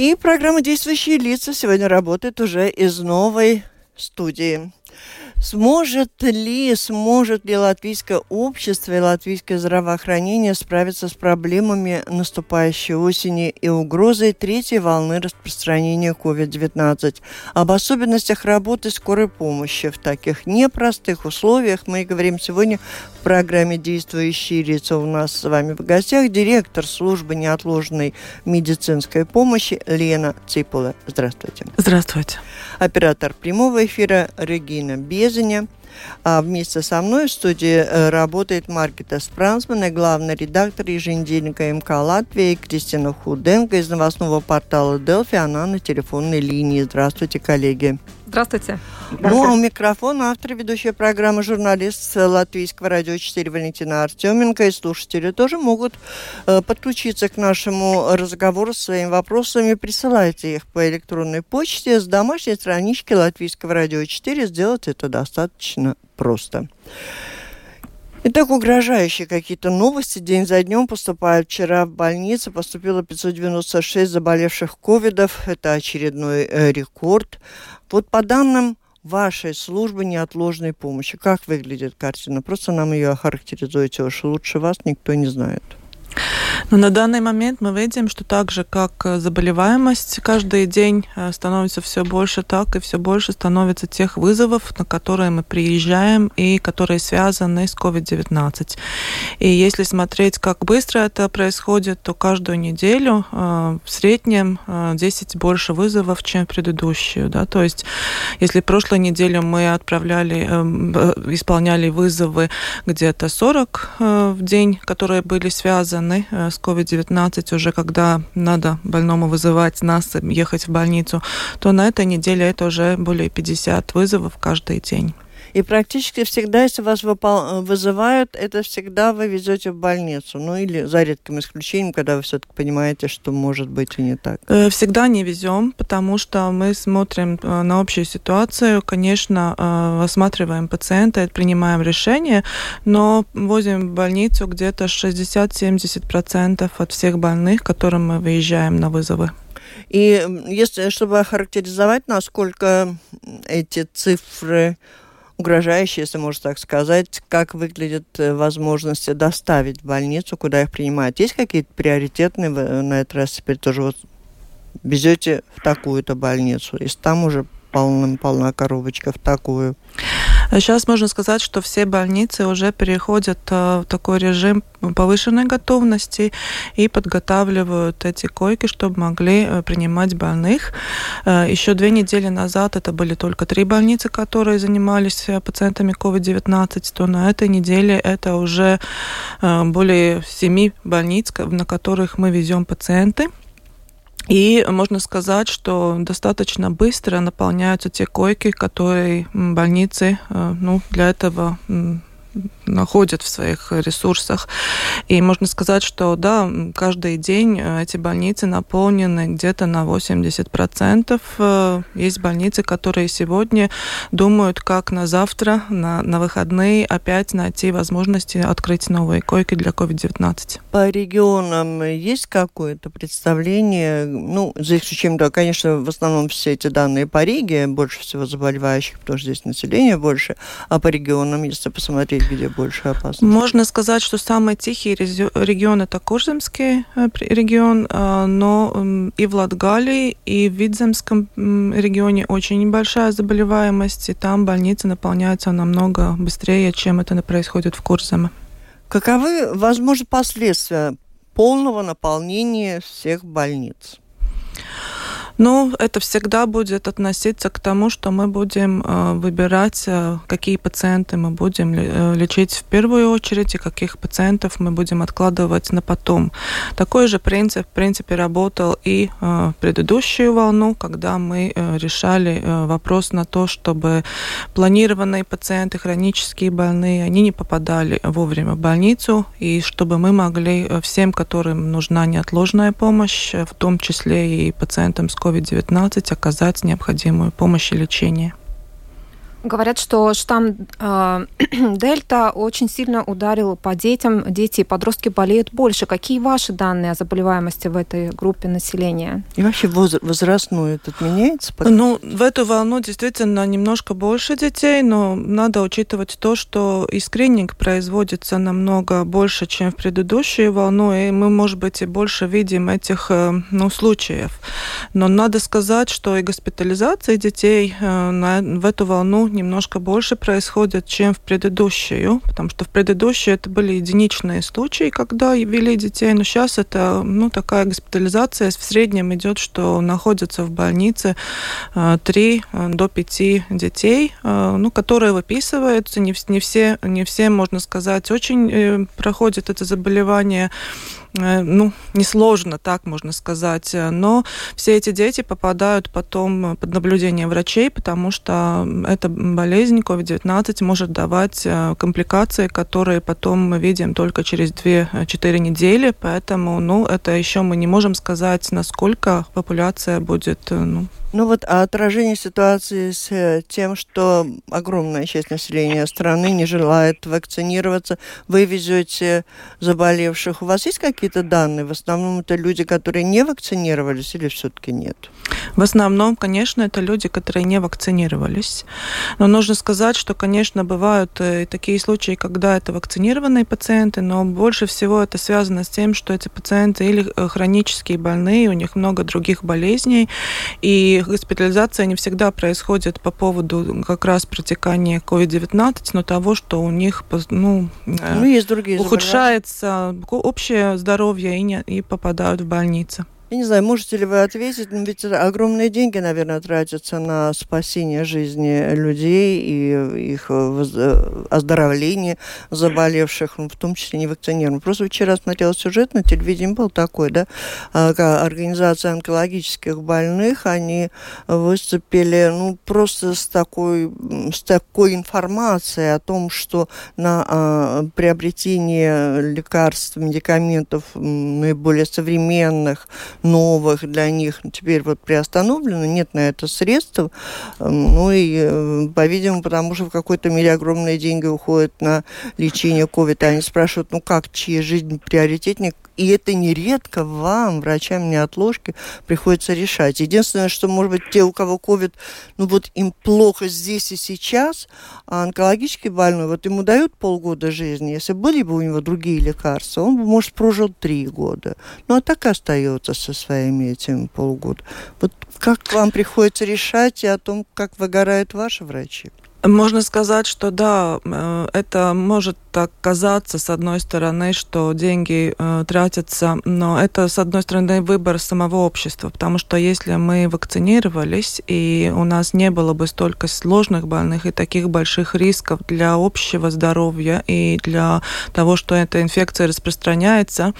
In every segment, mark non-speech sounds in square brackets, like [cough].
И программа «Действующие лица» сегодня работает уже из новой студии. Сможет ли, сможет ли латвийское общество и латвийское здравоохранение справиться с проблемами наступающей осени и угрозой третьей волны распространения COVID-19? Об особенностях работы скорой помощи в таких непростых условиях мы говорим сегодня в программе «Действующие лица». У нас с вами в гостях директор службы неотложной медицинской помощи Лена Ципула. Здравствуйте. Здравствуйте. Оператор прямого эфира Регина Без Березине. А вместе со мной в студии э, работает Маркета Спрансман и главный редактор еженедельника МК Латвии Кристина Худенко из новостного портала Делфи. Она на телефонной линии. Здравствуйте, коллеги. Здравствуйте. Ну, а у микрофона автор ведущая программы журналист Латвийского радио 4 Валентина Артеменко. И слушатели тоже могут э, подключиться к нашему разговору с своими вопросами. Присылайте их по электронной почте с домашней странички Латвийского радио 4. Сделать это достаточно просто. Итак, угрожающие какие-то новости день за днем поступают. Вчера в больнице поступило 596 заболевших ковидов. Это очередной э, рекорд. Вот по данным вашей службы неотложной помощи, как выглядит картина? Просто нам ее охарактеризуйте уж лучше вас никто не знает. Но на данный момент мы видим, что так же, как э, заболеваемость каждый день э, становится все больше, так и все больше становится тех вызовов, на которые мы приезжаем и которые связаны с COVID-19. И если смотреть, как быстро это происходит, то каждую неделю э, в среднем 10 больше вызовов, чем предыдущую. Да? То есть, если прошлой неделю мы отправляли, исполняли вызовы где-то 40 в день, которые были связаны с COVID-19, уже когда надо больному вызывать нас, ехать в больницу, то на этой неделе это уже более 50 вызовов каждый день. И практически всегда, если вас вызывают, это всегда вы везете в больницу. Ну или за редким исключением, когда вы все-таки понимаете, что может быть и не так. Э, всегда не везем, потому что мы смотрим э, на общую ситуацию. Конечно, э, осматриваем пациента, принимаем решение, но возим в больницу где-то 60-70% от всех больных, которым мы выезжаем на вызовы. И если, чтобы охарактеризовать, насколько эти цифры угрожающие, если можно так сказать, как выглядят э, возможности доставить в больницу, куда их принимают. Есть какие-то приоритетные на этот раз теперь тоже вот везете в такую-то больницу, и там уже полным полна коробочка в такую. Сейчас можно сказать, что все больницы уже переходят э, в такой режим повышенной готовности и подготавливают эти койки, чтобы могли э, принимать больных. Э, Еще две недели назад это были только три больницы, которые занимались пациентами COVID-19, то на этой неделе это уже более семи больниц, на которых мы везем пациенты. И можно сказать, что достаточно быстро наполняются те койки, которые больницы э, ну, для этого находят в своих ресурсах. И можно сказать, что да, каждый день э, эти больницы наполнены где-то на 80%. Э, есть больницы, которые сегодня думают, как на завтра, на, на выходные опять найти возможности открыть новые койки для COVID-19. По регионам есть какое-то представление? Ну, за исключением, да, конечно, в основном все эти данные по Риге, больше всего заболевающих, потому что здесь население больше, а по регионам, если посмотреть, где больше опасность? Можно сказать, что самый тихий регион это Курземский э, регион, э, но и в Латгалии, и в Видземском регионе очень небольшая заболеваемость, и там больницы наполняются намного быстрее, чем это происходит в Курземе. Каковы, возможно, последствия полного наполнения всех больниц? Ну, это всегда будет относиться к тому, что мы будем э, выбирать, э, какие пациенты мы будем э, лечить в первую очередь и каких пациентов мы будем откладывать на потом. Такой же принцип, в принципе, работал и в предыдущую волну, когда мы решали вопрос на то, чтобы планированные пациенты, хронические больные, они не попадали вовремя в больницу, и чтобы мы могли всем, которым нужна неотложная помощь, в том числе и пациентам с COVID-19 оказать необходимую помощь и лечение. Говорят, что штамм э, [clears throat] Дельта очень сильно ударил по детям. Дети и подростки болеют больше. Какие ваши данные о заболеваемости в этой группе населения? И вообще возрастной этот меняется? Ну, в эту волну действительно немножко больше детей, но надо учитывать то, что и скрининг производится намного больше, чем в предыдущую волну, и мы, может быть, и больше видим этих э, ну, случаев. Но надо сказать, что и госпитализация детей э, на, в эту волну немножко больше происходит, чем в предыдущую, потому что в предыдущую это были единичные случаи, когда вели детей, но сейчас это ну, такая госпитализация. В среднем идет, что находятся в больнице 3 э, до 5 детей, э, ну, которые выписываются, не, не, все, не все, можно сказать, очень э, проходят это заболевание. Э, ну, несложно, так можно сказать. Но все эти дети попадают потом под наблюдение врачей, потому что эта болезнь COVID-19 может давать э, компликации, которые потом мы видим только через 2-4 недели. Поэтому, ну, это еще мы не можем сказать, насколько популяция будет э, ну, ну вот а отражение ситуации с э, тем, что огромная часть населения страны не желает вакцинироваться, вы везете заболевших. У вас есть какие-то данные? В основном это люди, которые не вакцинировались или все-таки нет? В основном, конечно, это люди, которые не вакцинировались. Но нужно сказать, что, конечно, бывают э, и такие случаи, когда это вакцинированные пациенты, но больше всего это связано с тем, что эти пациенты или э, хронические больные, у них много других болезней, и госпитализация не всегда происходит по поводу как раз протекания COVID-19, но того, что у них ну, ну, есть другие ухудшается общее здоровье и, не, и попадают в больницы. Я не знаю, можете ли вы ответить, но ведь огромные деньги, наверное, тратятся на спасение жизни людей и их оздоровление заболевших, в том числе не вакцинированных. Просто вчера смотрела сюжет на телевидении, был такой, да, а, организация онкологических больных, они выступили, ну, просто с такой, с такой информацией о том, что на а, приобретение лекарств, медикаментов наиболее современных, новых для них теперь вот приостановлено, нет на это средств. Эм, ну и, э, по-видимому, потому что в какой-то мере огромные деньги уходят на лечение ковида. Они спрашивают, ну как, чья жизнь приоритетнее, и это нередко вам, врачам неотложки, приходится решать. Единственное, что, может быть, те, у кого ковид, ну вот им плохо здесь и сейчас, а онкологически больной, вот ему дают полгода жизни. Если были бы у него другие лекарства, он бы, может, прожил три года. Ну, а так и остается со своими этими полгода. Вот как вам приходится решать и о том, как выгорают ваши врачи? Можно сказать, что да, э, это может так казаться, с одной стороны, что деньги э, тратятся, но это, с одной стороны, выбор самого общества, потому что если мы вакцинировались, и у нас не было бы столько сложных больных и таких больших рисков для общего здоровья и для того, что эта инфекция распространяется,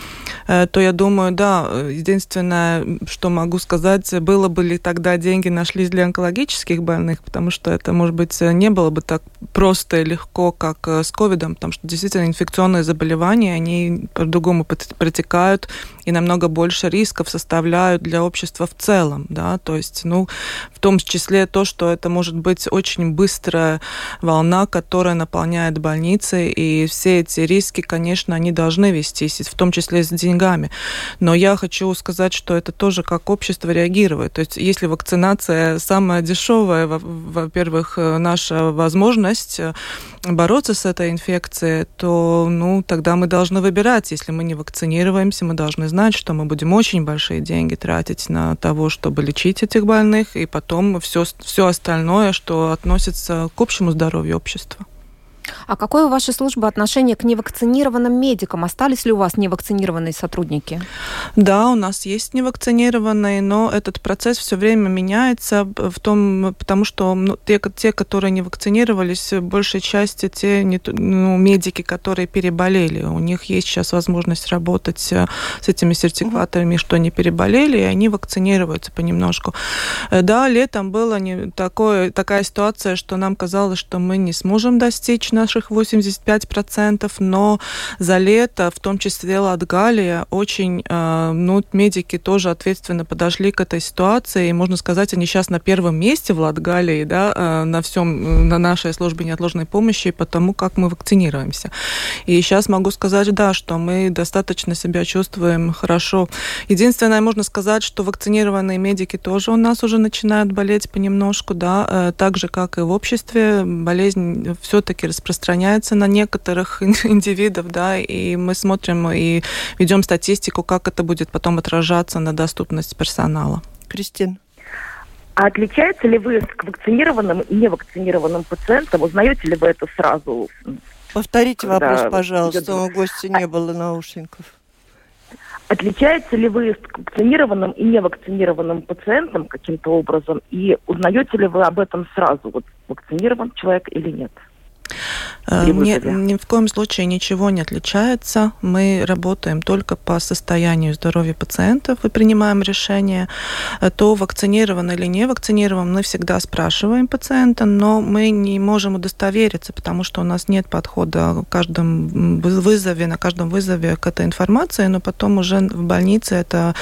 э, то я думаю, да, единственное, что могу сказать, было бы ли тогда деньги нашлись для онкологических больных, потому что это, может быть, не было бы так просто и легко, как э, с ковидом, потому что действительно инфекционные заболевания, они по-другому протекают и намного больше рисков составляют для общества в целом, да, то есть, ну, в том числе то, что это может быть очень быстрая волна, которая наполняет больницы, и все эти риски, конечно, они должны вестись, в том числе с деньгами. Но я хочу сказать, что это тоже как общество реагирует. То есть, если вакцинация самая дешевая, во-первых, наша возможность бороться с этой инфекцией, то, ну, тогда мы должны выбирать. Если мы не вакцинируемся, мы должны знать, что мы будем очень большие деньги тратить на того, чтобы лечить этих больных, и потом все, все остальное, что относится к общему здоровью общества. А какое у вашей службы отношение к невакцинированным медикам? Остались ли у вас невакцинированные сотрудники? Да, у нас есть невакцинированные, но этот процесс все время меняется в том, потому что ну, те, те, которые не вакцинировались, большей части те не, ну, медики, которые переболели. У них есть сейчас возможность работать э, с этими сертификатами, что они переболели, и они вакцинируются понемножку. Э, да, летом была не такое, такая ситуация, что нам казалось, что мы не сможем достичь наших 85%, но за лето, в том числе Латгалия, очень, э, ну, медики тоже ответственно подошли к этой ситуации, и можно сказать, они сейчас на первом месте в Латгалии, да, э, на всем, на нашей службе неотложной помощи, потому как мы вакцинируемся. И сейчас могу сказать, да, что мы достаточно себя чувствуем хорошо. Единственное, можно сказать, что вакцинированные медики тоже у нас уже начинают болеть понемножку, да, э, так же, как и в обществе, болезнь все-таки распространяется на некоторых [laughs] индивидов, да, и мы смотрим и ведем статистику, как это будет потом отражаться на доступность персонала. Кристина. А отличается ли вы к вакцинированным и невакцинированным пациентам? Узнаете ли вы это сразу? Повторите вопрос, пожалуйста, у гостя не было наушников. Отличается ли вы с вакцинированным и невакцинированным пациентом каким-то образом? И узнаете ли вы об этом сразу, вот вакцинирован человек или нет? Э, ни, ни в коем случае ничего не отличается. Мы работаем только по состоянию здоровья пациентов и принимаем решение. Э, то вакцинирован или не вакцинирован, мы всегда спрашиваем пациента, но мы не можем удостовериться, потому что у нас нет подхода в каждом вызове, на каждом вызове к этой информации, но потом уже в больнице это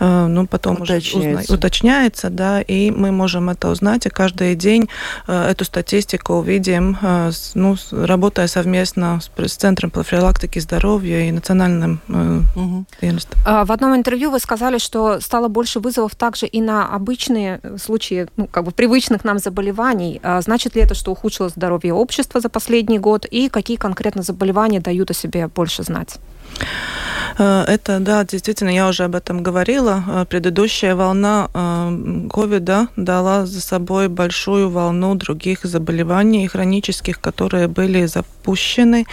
э, ну, потом уточняется. уже узна... уточняется, да, и мы можем это узнать, и каждый день эту статистику увидим ну, работая совместно с, с Центром профилактики здоровья и Национальным э, угу. В одном интервью вы сказали, что стало больше вызовов также и на обычные случаи, ну, как бы привычных нам заболеваний. А значит ли это, что ухудшилось здоровье общества за последний год? И какие конкретно заболевания дают о себе больше знать? Э, это, да, действительно, я уже об этом говорила. Э, предыдущая волна э, ковида дала за собой большую волну других заболеваний хронических, которые были запущены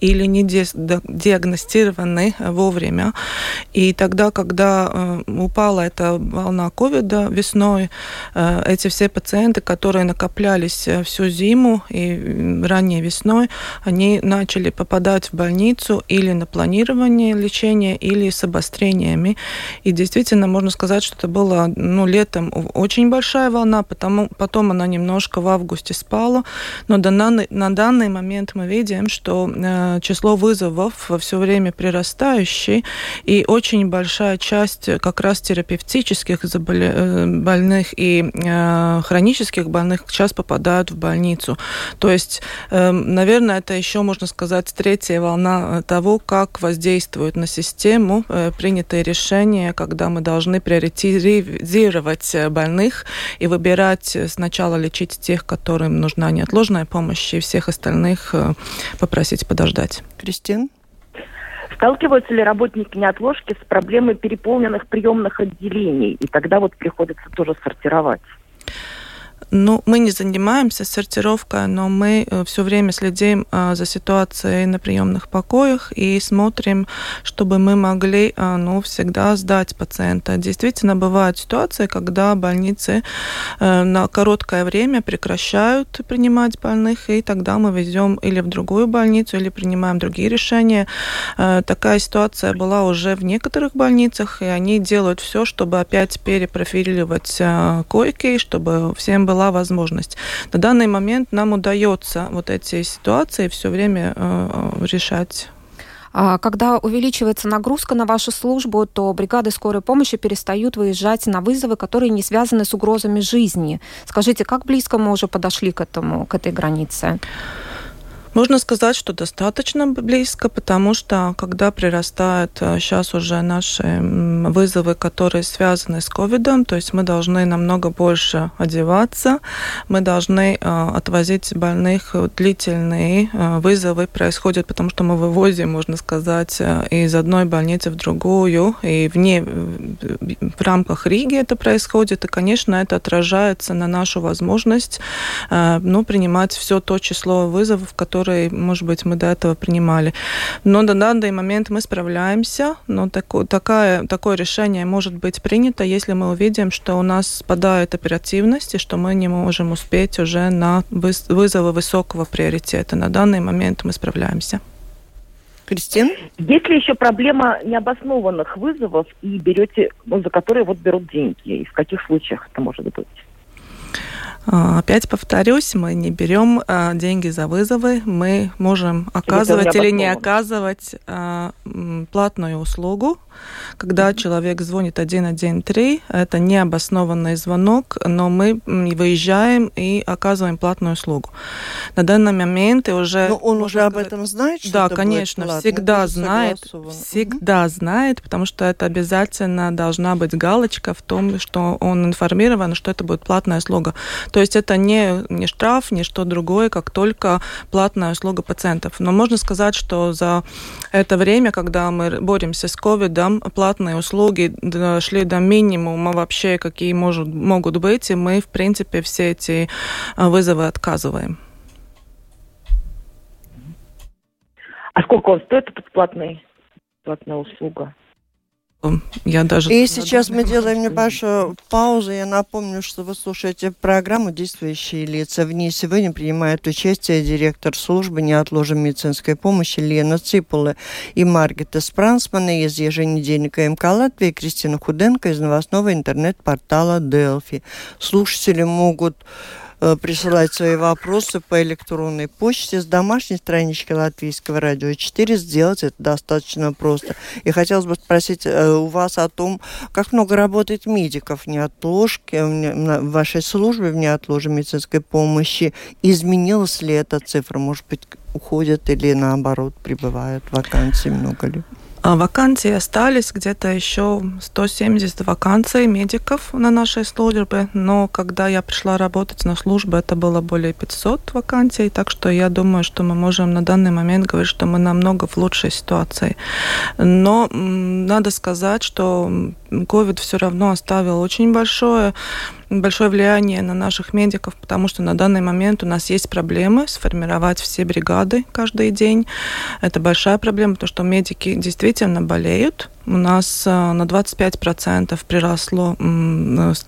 или не диагностированы вовремя. И тогда, когда упала эта волна ковида весной, эти все пациенты, которые накоплялись всю зиму и ранней весной, они начали попадать в больницу или на планирование лечения, лечения или с обострениями. И действительно, можно сказать, что это было ну, летом очень большая волна, потому, потом она немножко в августе спала. Но до, на, на данный момент мы видим, что э, число вызовов все время прирастающее, и очень большая часть как раз терапевтических заболе... Э, больных и э, хронических больных сейчас попадают в больницу. То есть, э, наверное, это еще, можно сказать, третья волна того, как воздействует на систему э, принятые решения, когда мы должны приоритизировать э, больных и выбирать э, сначала лечить тех, которым нужна неотложная помощь, и всех остальных попросить подождать. Кристин? Сталкиваются ли работники неотложки с проблемой переполненных приемных отделений? И тогда вот приходится тоже сортировать. Ну, мы не занимаемся сортировкой, но мы э, все время следим э, за ситуацией на приемных покоях и смотрим, чтобы мы могли э, ну, всегда сдать пациента. Действительно, бывают ситуации, когда больницы на короткое время прекращают принимать больных, и тогда мы везем или в другую больницу, или принимаем другие решения. Такая ситуация была уже в некоторых больницах, и они делают все, чтобы опять перепрофилировать койки, чтобы всем была возможность. На данный момент нам удается вот эти ситуации все время э, решать. А когда увеличивается нагрузка на вашу службу, то бригады скорой помощи перестают выезжать на вызовы, которые не связаны с угрозами жизни. Скажите, как близко мы уже подошли к этому, к этой границе? Можно сказать, что достаточно близко, потому что когда прирастают сейчас э, уже наши вызовы, которые связаны с ковидом, то есть мы должны намного больше одеваться, мы должны э, отвозить больных, длительные э, вызовы происходят, потому что мы вывозим, можно сказать, из одной больницы в другую, и вне, в рамках Риги это происходит, и, конечно, это отражается на нашу возможность ну, принимать все то число вызовов, которые которые, может быть, мы до этого принимали. Но на данный момент мы справляемся, но тако, такая, такое решение может быть принято, если мы увидим, что у нас спадает оперативность и что мы не можем успеть уже на вызовы высокого приоритета. На данный момент мы справляемся. Кристин? Есть ли еще проблема необоснованных вызовов и берете, ну, за которые вот берут деньги? И в каких случаях это может быть? А, опять повторюсь, мы не берем а, деньги за вызовы, мы можем оказывать или не оказывать а, платную услугу, когда человек звонит 113, это необоснованный звонок, но мы выезжаем и оказываем платную услугу. На данный момент и уже... Но он уже об этом знает, что Да, это конечно, будет всегда знает, всегда mm-hmm. знает, потому что это обязательно должна быть галочка в том, что он информирован, что это будет платная услуга. То есть это не, не штраф, не что другое, как только платная услуга пациентов. Но можно сказать, что за это время, когда мы боремся с ковидом, платные услуги дошли до минимума вообще, какие может, могут быть, и мы, в принципе, все эти а, вызовы отказываем. А сколько он стоит, этот платный, платная услуга? Я даже... И сейчас мы делаем небольшую паузу. Я напомню, что вы слушаете программу «Действующие лица». В ней сегодня принимают участие директор службы неотложной медицинской помощи Лена Ципула и Маргита Спрансмана из еженедельника МК Латвии, Кристина Худенко из новостного интернет-портала Делфи. Слушатели могут присылать свои вопросы по электронной почте с домашней странички Латвийского радио 4. Сделать это достаточно просто. И хотелось бы спросить э, у вас о том, как много работает медиков в неотложке, в вашей службе в неотложной медицинской помощи. Изменилась ли эта цифра? Может быть, уходят или наоборот прибывают вакансий много ли? А вакансии остались где-то еще 170 вакансий медиков на нашей службе, но когда я пришла работать на службу, это было более 500 вакансий, так что я думаю, что мы можем на данный момент говорить, что мы намного в лучшей ситуации. Но надо сказать, что COVID все равно оставил очень большое большое влияние на наших медиков, потому что на данный момент у нас есть проблемы сформировать все бригады каждый день. Это большая проблема, потому что медики действительно болеют. У нас э, на 25% приросло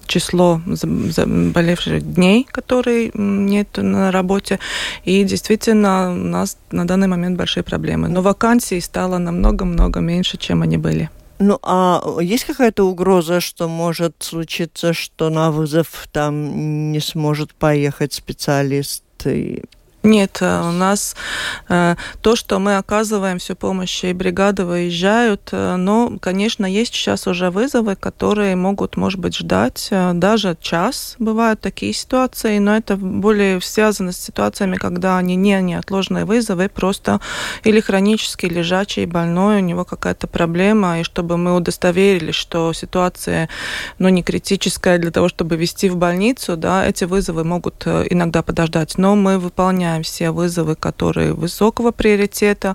число заболевших дней, которые нет на работе. И действительно у нас на данный момент большие проблемы. Но вакансий стало намного-много меньше, чем они были. Ну, а есть какая-то угроза, что может случиться, что на вызов там не сможет поехать специалист? И нет, э, у нас э, то, что мы оказываем всю помощь, и бригады выезжают, э, но, конечно, есть сейчас уже вызовы, которые могут, может быть, ждать даже час. Бывают такие ситуации, но это более связано с ситуациями, когда они не неотложные вызовы, просто или хронически лежачий, больной, у него какая-то проблема, и чтобы мы удостоверились, что ситуация, ну, не критическая для того, чтобы вести в больницу, да, эти вызовы могут иногда подождать, но мы выполняем выполняем все вызовы, которые высокого приоритета,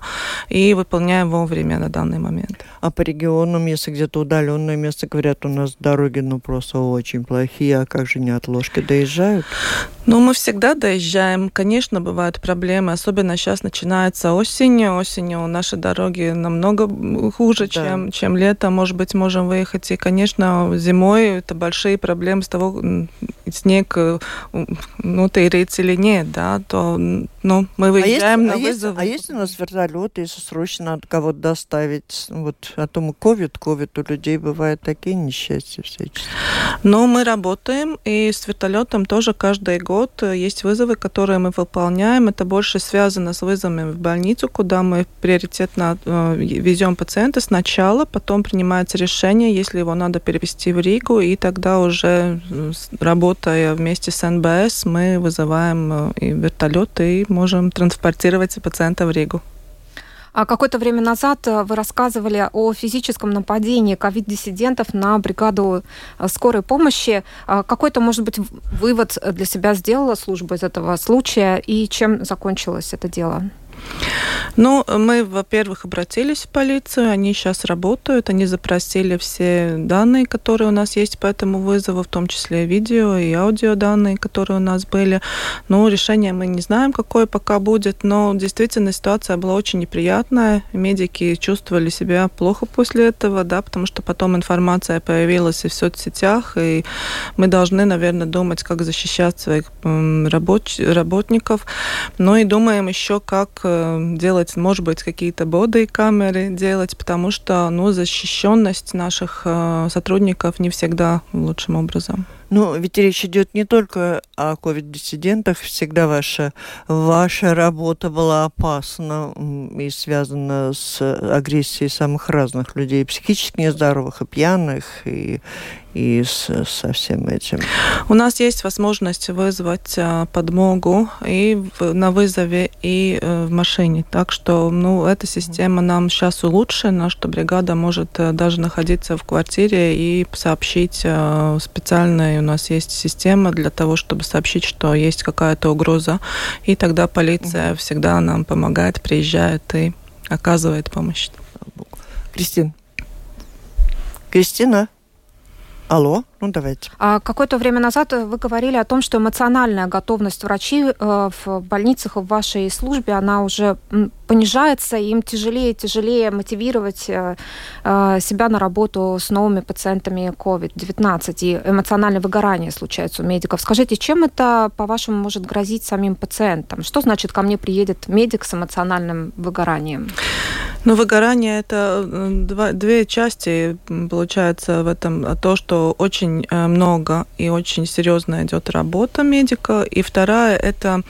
и выполняем вовремя на данный момент. А по регионам, если где-то удаленное место, говорят, у нас дороги ну просто очень плохие, а как же неотложки доезжают? Ну, мы всегда доезжаем. Конечно, бывают проблемы, особенно сейчас начинается осень. Осенью наши дороги намного хуже, да. чем, чем лето. Может быть, можем выехать. И, конечно, зимой это большие проблемы с того, снег э, ну, тырится или нет, да, то ну, мы выезжаем а есть, на а вызов. Есть, а есть у нас вертолет, если срочно надо кого-то доставить? Вот, а то мы ковид, ковид, у людей бывают такие несчастья всяческие. Ну, мы работаем, и с вертолетом тоже каждый год есть вызовы, которые мы выполняем. Это больше связано с вызовами в больницу, куда мы приоритетно э, везем пациента сначала, потом принимается решение, если его надо перевести в Ригу, и тогда уже э, работая вместе с НБС, мы вызываем э, и вертолет, и можем транспортировать пациента в Ригу. А какое-то время назад э, вы рассказывали о физическом нападении ковид-диссидентов на бригаду э, скорой помощи. А какой-то, может быть, вывод для себя сделала служба из этого случая и чем закончилось это дело? Ну, мы, во-первых, обратились в полицию, они сейчас работают, они запросили все данные, которые у нас есть по этому вызову, в том числе видео и аудио данные, которые у нас были. Ну, решение мы не знаем, какое пока будет, но действительно ситуация была очень неприятная. Медики чувствовали себя плохо после этого, да, потому что потом информация появилась и в соцсетях, и мы должны, наверное, думать, как защищать своих рабоч работников. Ну и думаем еще, как э, делать, может быть, какие-то боды камеры делать, потому что ну, защищенность наших э, сотрудников не всегда лучшим образом. Ну, ведь речь идет не только о ковид-диссидентах. Всегда ваша, ваша работа была опасна и связана с агрессией самых разных людей, психически нездоровых, и пьяных, и, и с, со всем этим. У нас есть возможность вызвать а, подмогу и на вызове, и э, в машине. Так что ну, эта система нам сейчас улучшена, что бригада может э, даже находиться в квартире и сообщить э, у нас есть система для того, чтобы сообщить, что есть какая-то угроза, и тогда полиция угу. всегда нам помогает, приезжает и оказывает помощь. Кристина. Кристина. Алло, ну давайте. А какое-то время назад вы говорили о том, что эмоциональная готовность врачей э, в больницах в вашей службе, она уже понижается, им тяжелее и тяжелее мотивировать э, э, себя на работу с новыми пациентами COVID-19, и эмоциональное выгорание случается у медиков. Скажите, чем это, по-вашему, может грозить самим пациентам? Что значит, ко мне приедет медик с эмоциональным выгоранием? Ну, выгорание – это два, две части, получается, в этом. То, что очень э, много и очень серьезно идет работа медика. И вторая – это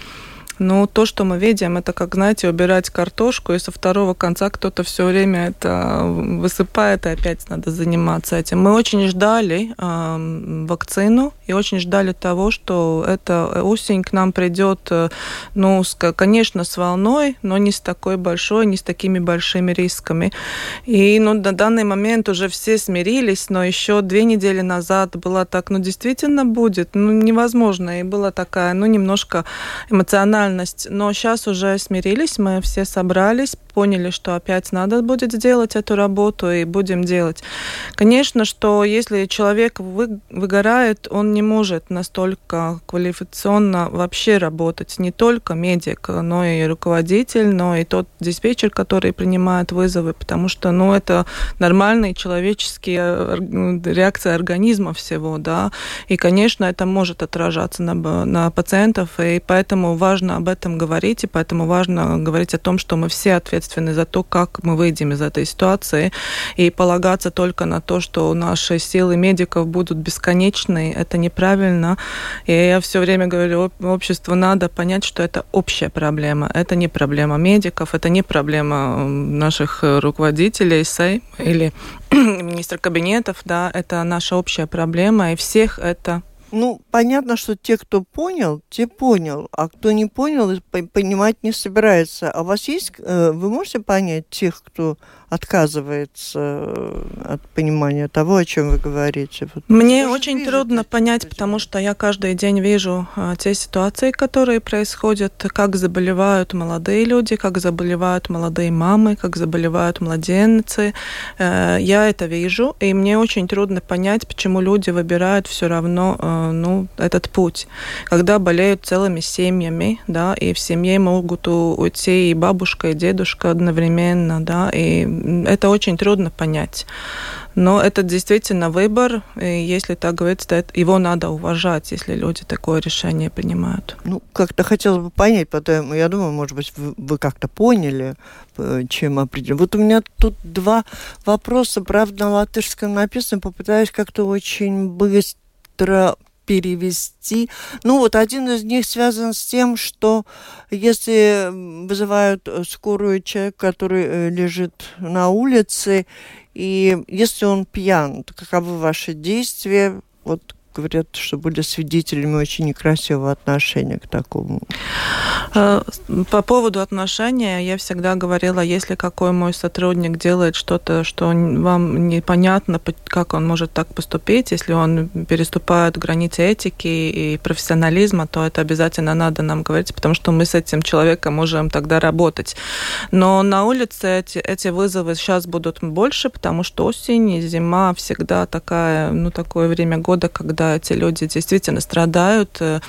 ну, то, что мы видим, это как, знаете, убирать картошку, и со второго конца кто-то все время это высыпает, и опять надо заниматься этим. Мы очень ждали э, вакцину и очень ждали того, что эта осень к нам придет, э, ну, с, конечно, с волной, но не с такой большой, не с такими большими рисками. И, ну, на данный момент уже все смирились, но еще две недели назад было так, ну, действительно будет, ну, невозможно. И была такая, ну, немножко эмоциональная реальность. Но сейчас уже смирились, мы все собрались, поняли, что опять надо будет сделать эту работу и будем делать. Конечно, что если человек вы, выгорает, он не может настолько квалификационно вообще работать. Не только медик, но и руководитель, но и тот диспетчер, который принимает вызовы, потому что ну, это нормальные человеческие э, реакции организма всего, да, и, конечно, это может отражаться на, на пациентов, и поэтому важно об этом говорить, и поэтому важно говорить о том, что мы все ответственны за то, как мы выйдем из этой ситуации, и полагаться только на то, что наши силы медиков будут бесконечны, это неправильно. И я все время говорю, обществу надо понять, что это общая проблема, это не проблема медиков, это не проблема наших руководителей СЭЙ или [clears throat] министра кабинетов, да, это наша общая проблема, и всех это ну, понятно, что те, кто понял, те понял, а кто не понял, понимать не собирается. А у вас есть, э, вы можете понять тех, кто отказывается э, от понимания того, о чем вы говорите. Вот Мне очень трудно понять, потому что я каждый день вижу а, те ситуации, которые происходят, как заболевают молодые люди, как заболевают молодые мамы, как заболевают младенцы. Э, я это вижу, и мне очень трудно понять, почему люди выбирают все равно э, ну, этот путь. Когда болеют целыми семьями, да, и в семье могут уйти и бабушка, и дедушка одновременно, да, и это очень трудно понять. Но это действительно выбор, и если так говорится, то его надо уважать, если люди такое решение принимают. Ну, как-то хотелось бы понять, потому я думаю, может быть, вы, вы как-то поняли, э, чем определенно. Вот у меня тут два вопроса, правда, на латышском написано, попытаюсь как-то очень быстро перевести. Ну вот один из них связан с тем, что если вызывают скорую человек, который э, лежит на улице, и если он пьян, то каковы ваши действия? Вот говорят, что были свидетелями очень некрасивого отношения к такому Э, по поводу отношения я всегда говорила, если какой мой сотрудник делает что-то, что вам непонятно, как он может так поступить, если он переступает границы этики и профессионализма, то это обязательно надо нам говорить, потому что мы с этим человеком можем тогда работать. Но на улице эти, эти вызовы сейчас будут больше, потому что осень и зима всегда такая, ну, такое время года, когда эти люди действительно страдают э,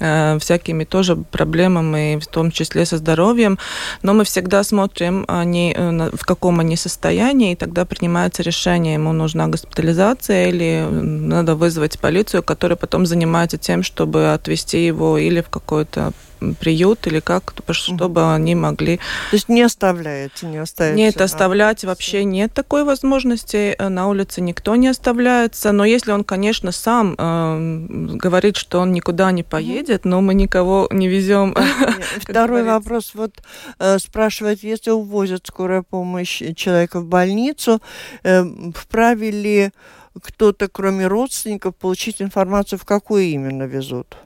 э, всякими тоже проблемами, в том числе со здоровьем. Но мы всегда смотрим, они, э, в каком они состоянии, и тогда принимается решение, ему нужна госпитализация или надо вызвать полицию, которая потом занимается тем, чтобы отвезти его или в какое-то приют или как, чтобы они могли... То есть не оставляете, не оставите? Нет, оставлять на... вообще нет такой возможности. Э, на улице никто не оставляется. Но если он, конечно, сам э, говорит, что он никуда не поедет, но мы никого не везем. [laughs] Второй вопрос. Вот э, спрашивает, если увозят скорая помощь человека в больницу, э, вправе ли кто-то, кроме родственников, получить информацию, в какую именно везут?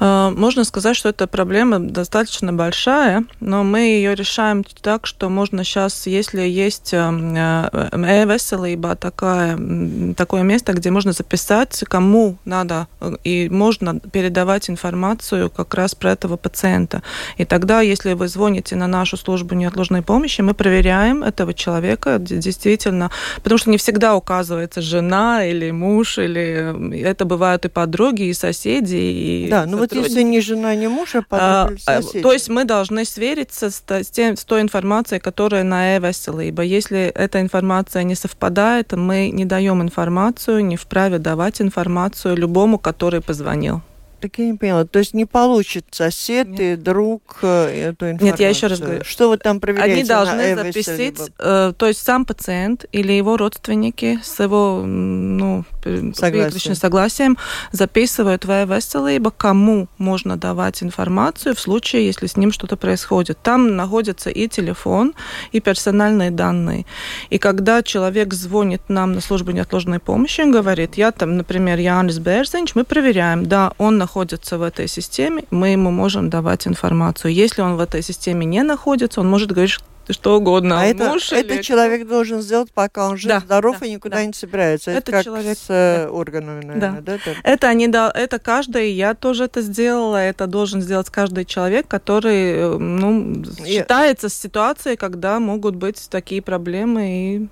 Э, можно сказать, что эта проблема достаточно большая, но мы ее решаем так, что можно сейчас, если есть e-veselība, э, э, такая, такое место, где можно записать, кому надо, и можно передавать информацию как раз про этого пациента. И тогда, если вы звоните на нашу службу неотложной помощи, мы проверяем этого человека действительно, потому что не всегда указывается жена или муж, или это бывают и подруги, и соседи, и да, ну вот если не жена, не муж, а а, а То есть мы должны свериться с, с, тем, с той информацией, которая на e-veselība. Если эта информация не совпадает, мы не даем информацию, не вправе давать информацию любому, который позвонил. Так я не поняла. То есть не получит сосед Нет. и друг э, эту информацию? Нет, я еще раз говорю. Что вы там проверяете? Они должны записать, э, то есть сам пациент или его родственники с его ну, согласием. согласием записывают в veselība, кому можно давать информацию в случае, если с ним что-то происходит. Там находится и телефон, и персональные данные. И когда человек звонит нам на службу неотложной помощи, он говорит, я там, например, Янис Берзинч, мы проверяем, да, он находится находится в этой системе, мы ему можем давать информацию. Если он в этой системе не находится, он может говорить что угодно. А это, Муж это или... человек должен сделать, пока он жив, да, здоров да, и никуда да. не собирается. Это, это как человек с э, да. органами, наверное, да? да? Это, они, да, это каждый, я тоже это сделала, это должен сделать каждый человек, который э, ну, считается с ситуацией, когда могут быть такие проблемы и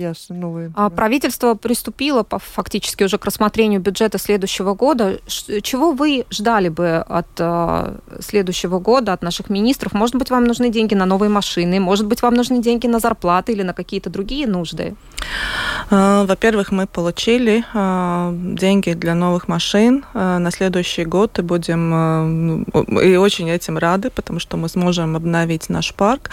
Ясно, новые. А правительство приступило по, фактически уже к рассмотрению бюджета следующего года. Ш, чего вы ждали бы от а, следующего года, от наших министров? Может быть, вам нужны деньги на новые машины? Может быть, вам нужны деньги на зарплаты или на какие-то другие нужды? А, во-первых, мы получили а, деньги для новых машин на следующий год и будем и очень этим рады, потому что мы сможем обновить наш парк.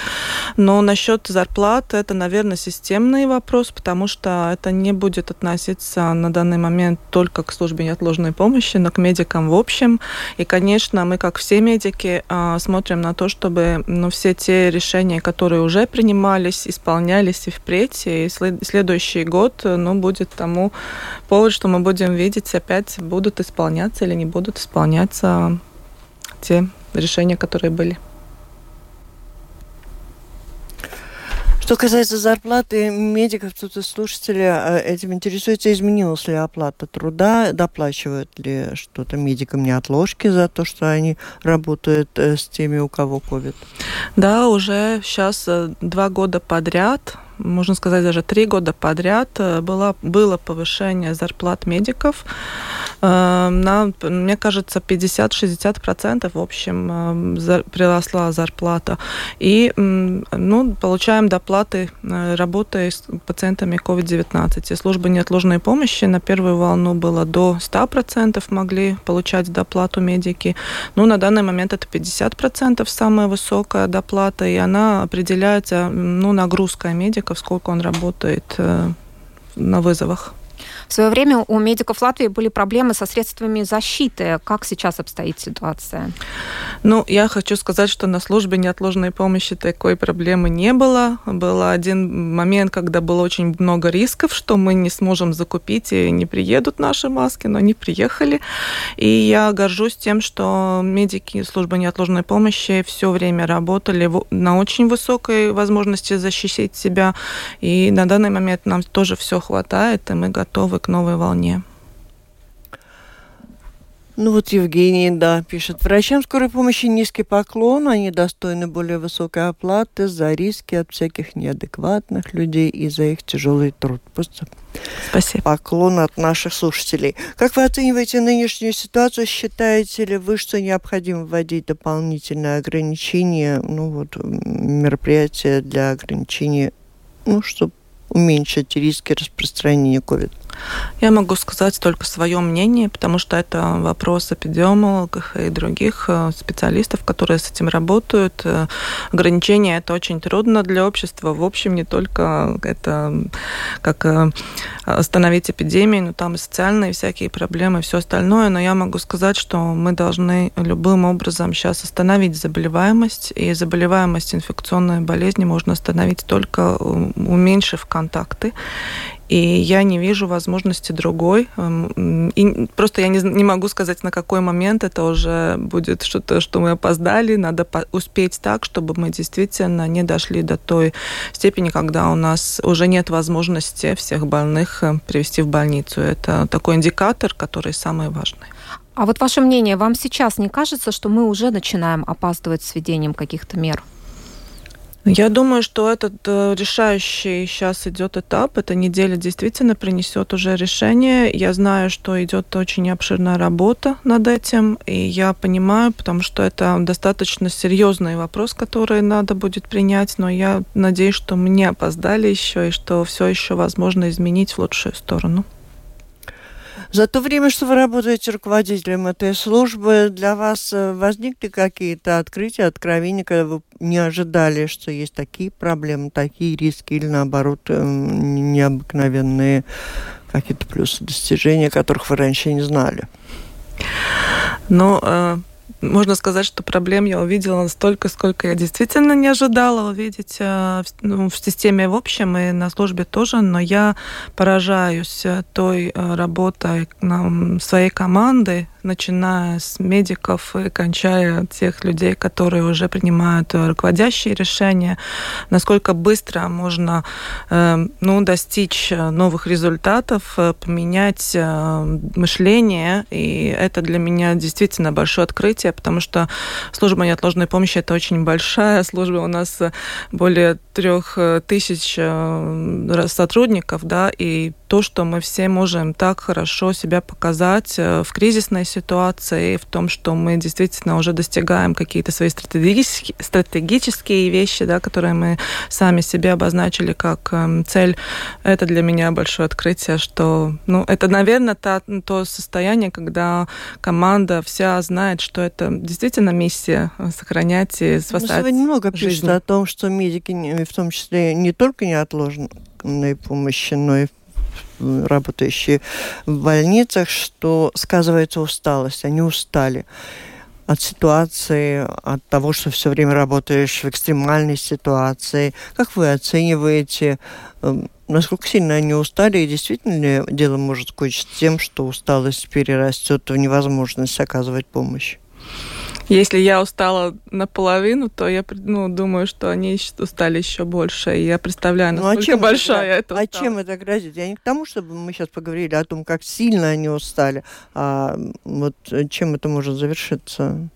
Но насчет зарплат это, наверное, системный вопрос вопрос, потому что это не будет относиться на данный момент только к службе неотложной помощи, но к медикам в общем. И, конечно, мы, как все медики, а, смотрим на то, чтобы ну, все те решения, которые уже принимались, исполнялись и впредь. И следующий год ну, будет тому повод, что мы будем видеть, опять будут исполняться или не будут исполняться те решения, которые были. Что касается зарплаты медиков, тут и слушатели а, этим интересуются, изменилась ли оплата труда, доплачивают ли что-то медикам неотложки за то, что они работают э, с теми, у кого COVID? Да, уже сейчас э, два года подряд можно сказать, даже три года подряд э, было, было повышение зарплат медиков э, на, мне кажется, 50-60% в общем э, приросла зарплата. И ну, получаем доплаты, работая с пациентами COVID-19. И служба неотложной помощи на первую волну было до 100% могли получать доплату медики. Ну, на данный момент это 50% самая высокая доплата, и она определяется ну, нагрузкой медика сколько он работает э, на вызовах. В свое время у медиков Латвии были проблемы со средствами защиты. Как сейчас обстоит ситуация? Ну, я хочу сказать, что на службе неотложной помощи такой проблемы не было. Был один момент, когда было очень много рисков, что мы не сможем закупить и не приедут наши маски, но они приехали. И я горжусь тем, что медики службы неотложной помощи все время работали на очень высокой возможности защитить себя. И на данный момент нам тоже все хватает, и мы готовы к новой волне. Ну вот Евгений, да, пишет. Врачам скорой помощи низкий поклон. Они достойны более высокой оплаты за риски от всяких неадекватных людей и за их тяжелый труд. Просто Спасибо. Поклон от наших слушателей. Как вы оцениваете нынешнюю ситуацию? Считаете ли вы, что необходимо вводить дополнительные ограничения, ну вот, мероприятия для ограничения, ну, чтобы уменьшить риски распространения COVID? Я могу сказать только свое мнение, потому что это вопрос эпидемиологов и других э, специалистов, которые с этим работают. Э, ограничения это очень трудно для общества. В общем, не только это как э, остановить эпидемию, но там и социальные всякие проблемы, все остальное. Но я могу сказать, что мы должны любым образом сейчас остановить заболеваемость, и заболеваемость инфекционной болезни можно остановить только уменьшив контакты. И я не вижу возможности другой. Эм, и просто я не, не могу сказать, на какой момент это уже будет что-то, что мы опоздали. Надо успеть так, чтобы мы действительно не дошли до той степени, когда у нас уже нет возможности всех больных э, привести в больницу. Это такой индикатор, который самый важный. А вот ваше мнение, вам сейчас не кажется, что мы уже начинаем опаздывать с введением каких-то мер? Я думаю, что этот э, решающий сейчас идет этап. Эта неделя действительно принесет уже решение. Я знаю, что идет очень обширная работа над этим, и я понимаю, потому что это достаточно серьезный вопрос, который надо будет принять, но я надеюсь, что мы не опоздали еще и что все еще возможно изменить в лучшую сторону. За то время, что вы работаете руководителем этой службы, для вас э, возникли какие-то открытия, откровения, когда вы не ожидали, что есть такие проблемы, такие риски или наоборот э, необыкновенные какие-то плюсы, достижения, которых вы раньше не знали? Ну, э, можно сказать, что проблем я увидела настолько, сколько я действительно не ожидала увидеть э, ну, в системе в общем и на службе тоже, но я поражаюсь э, той э, работой своей команды, начиная с медиков и кончая тех людей, которые уже принимают руководящие решения, насколько быстро можно ну, достичь новых результатов, поменять мышление, и это для меня действительно большое открытие, потому что служба неотложной помощи это очень большая служба. У нас э, более трех э, тысяч э, сотрудников, да, и то, что мы все можем так хорошо себя показать в кризисной ситуации, в том, что мы действительно уже достигаем какие-то свои стратегические, стратегические вещи, да, которые мы сами себе обозначили как эм, цель, это для меня большое открытие, что, ну, это, наверное, та, то состояние, когда команда вся знает, что это действительно миссия э, сохранять и спасать ну, Сегодня много пишут о том, что медики, в том числе не только неотложной помощи, но и работающие в больницах, что сказывается усталость, они устали от ситуации, от того, что все время работаешь в экстремальной ситуации. Как вы оцениваете, эм, насколько сильно они устали, и действительно ли дело может кончиться тем, что усталость перерастет в невозможность оказывать помощь? Если я устала наполовину, то я ну, думаю, что они устали еще больше. И я представляю, насколько ну, а чем большая это, это А чем это грозит? Я не к тому, чтобы мы сейчас поговорили о том, как сильно они устали, а вот чем это может завершиться.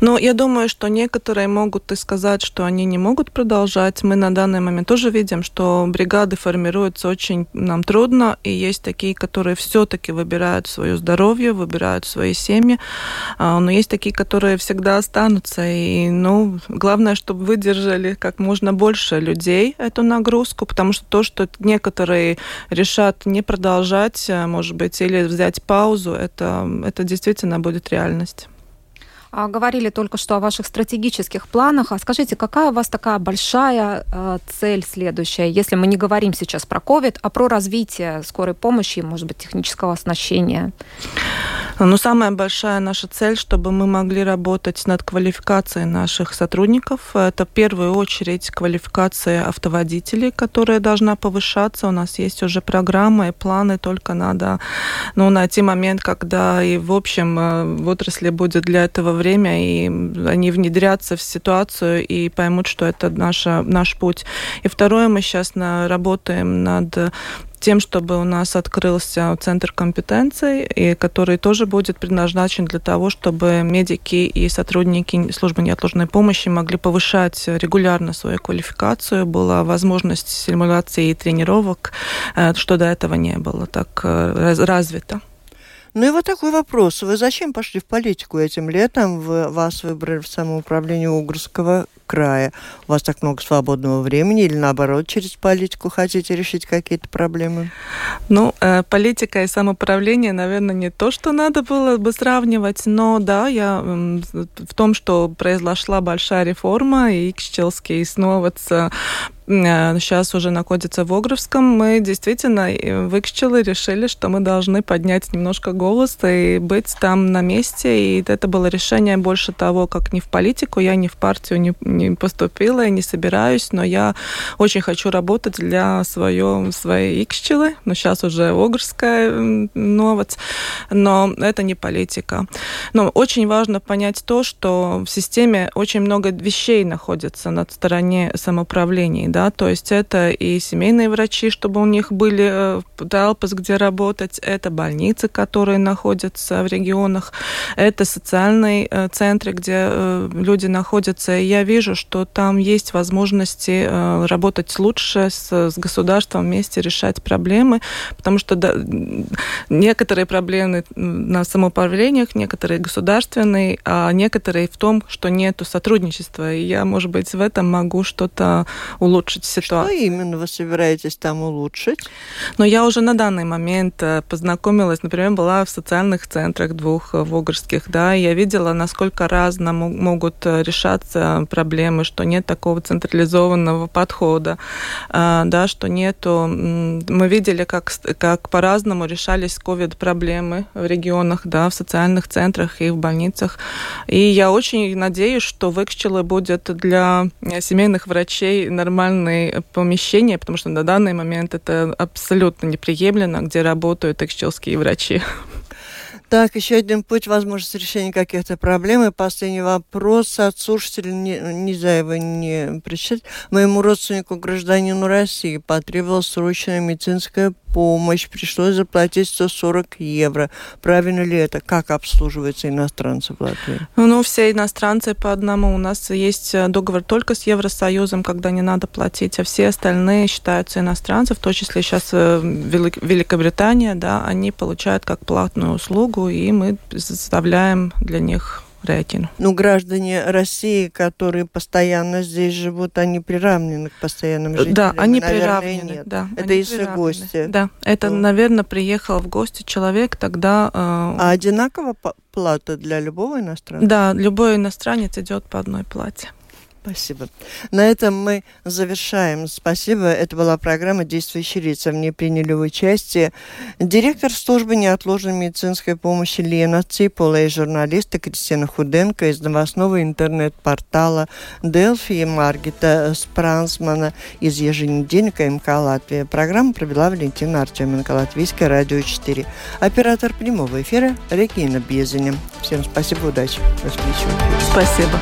Но я думаю, что некоторые могут и сказать, что они не могут продолжать. Мы на данный момент тоже видим, что бригады формируются очень нам трудно, и есть такие, которые все-таки выбирают свое здоровье, выбирают свои семьи, а, но есть такие, которые всегда останутся. И, ну, главное, чтобы выдержали как можно больше людей эту нагрузку, потому что то, что некоторые решат не продолжать, может быть, или взять паузу, это, это действительно будет реальность. А, говорили только что о ваших стратегических планах. А скажите, какая у вас такая большая э, цель следующая, если мы не говорим сейчас про COVID, а про развитие скорой помощи, может быть, технического оснащения? Ну, самая большая наша цель, чтобы мы могли работать над квалификацией наших сотрудников. Это в первую очередь квалификация автоводителей, которая должна повышаться. У нас есть уже программа и планы, только надо ну, найти момент, когда и в общем э, в отрасли будет для этого время, и они внедрятся в ситуацию и поймут, что это наша, наш путь. И второе, мы сейчас на, работаем над тем, чтобы у нас открылся центр компетенций, и который тоже будет предназначен для того, чтобы медики и сотрудники службы неотложной помощи могли повышать регулярно свою квалификацию, была возможность симуляции и тренировок, э, что до этого не было так э, развито. Ну и вот такой вопрос. Вы зачем пошли в политику этим летом? Вы, вас выбрали в самоуправление Угрского края. У вас так много свободного времени или наоборот через политику хотите решить какие-то проблемы? Ну, э, политика и самоуправление, наверное, не то, что надо было бы сравнивать, но да, я э, в том, что произошла большая реформа, и Икщелский снова сейчас уже находится в Огровском, мы действительно э, в Икщеле решили, что мы должны поднять немножко голос и быть там на месте. И это было решение больше того, как не в политику, я не в партию не, не поступила и не собираюсь, но я очень хочу работать для свое, своей Икщелы, но сейчас уже Огрская новость, но это не политика. Но очень важно понять то, что в системе очень много вещей находится на стороне самоуправления, да, то есть это и семейные врачи, чтобы у них были э, талпы, где работать, это больницы, которые находятся в регионах, это социальные э, центры, где э, люди находятся, и я вижу, что там есть возможности работать лучше с, с государством вместе, решать проблемы, потому что да, некоторые проблемы на самоуправлениях, некоторые государственные, а некоторые в том, что нету сотрудничества, и я, может быть, в этом могу что-то улучшить ситуацию. Что именно вы собираетесь там улучшить? Но я уже на данный момент э, познакомилась, например, была в социальных центрах двух э, вогорских, да, и я видела, насколько разно могут э, решаться проблемы, что нет такого централизованного подхода, да, что нету... Мы видели, как, как по-разному решались ковид-проблемы в регионах, да, в социальных центрах и в больницах. И я очень надеюсь, что в Экчеле будет для семейных врачей нормально данные помещения, потому что на данный момент это абсолютно неприемлемо, где работают экчелские врачи. Так, еще один путь возможности решения каких-то проблем. И последний вопрос от слушателя, не, нельзя его не прочитать. Моему родственнику, гражданину России, потребовалась срочная медицинская помощь, пришлось заплатить 140 евро. Правильно ли это? Как обслуживаются иностранцы в Латвии? Ну, все иностранцы по одному. У нас есть э, договор только с Евросоюзом, когда не надо платить, а все остальные считаются иностранцев, в том числе сейчас э, Великобритания, да, они получают как платную услугу, и мы составляем для них рятину. Ну, граждане России, которые постоянно здесь живут, они приравнены к постоянным жителям? Да, они Наверное, приравнены. Нет. Да, это если гости? Да, это, То... наверное, приехал в гости человек, тогда... Э... А одинаково плата для любого иностранца? Да, любой иностранец идет по одной плате. Спасибо. На этом мы завершаем. Спасибо. Это была программа «Действующие лица». В ней приняли участие директор службы неотложной медицинской помощи Лена Ципула и журналисты Кристина Худенко из новостного интернет-портала Делфи и Маргита Спрансмана из еженедельника МК Латвия. Программу провела Валентина Артеменко, Латвийское радио 4. Оператор прямого эфира Регина Безиня. Всем спасибо, удачи. До встречи. Спасибо.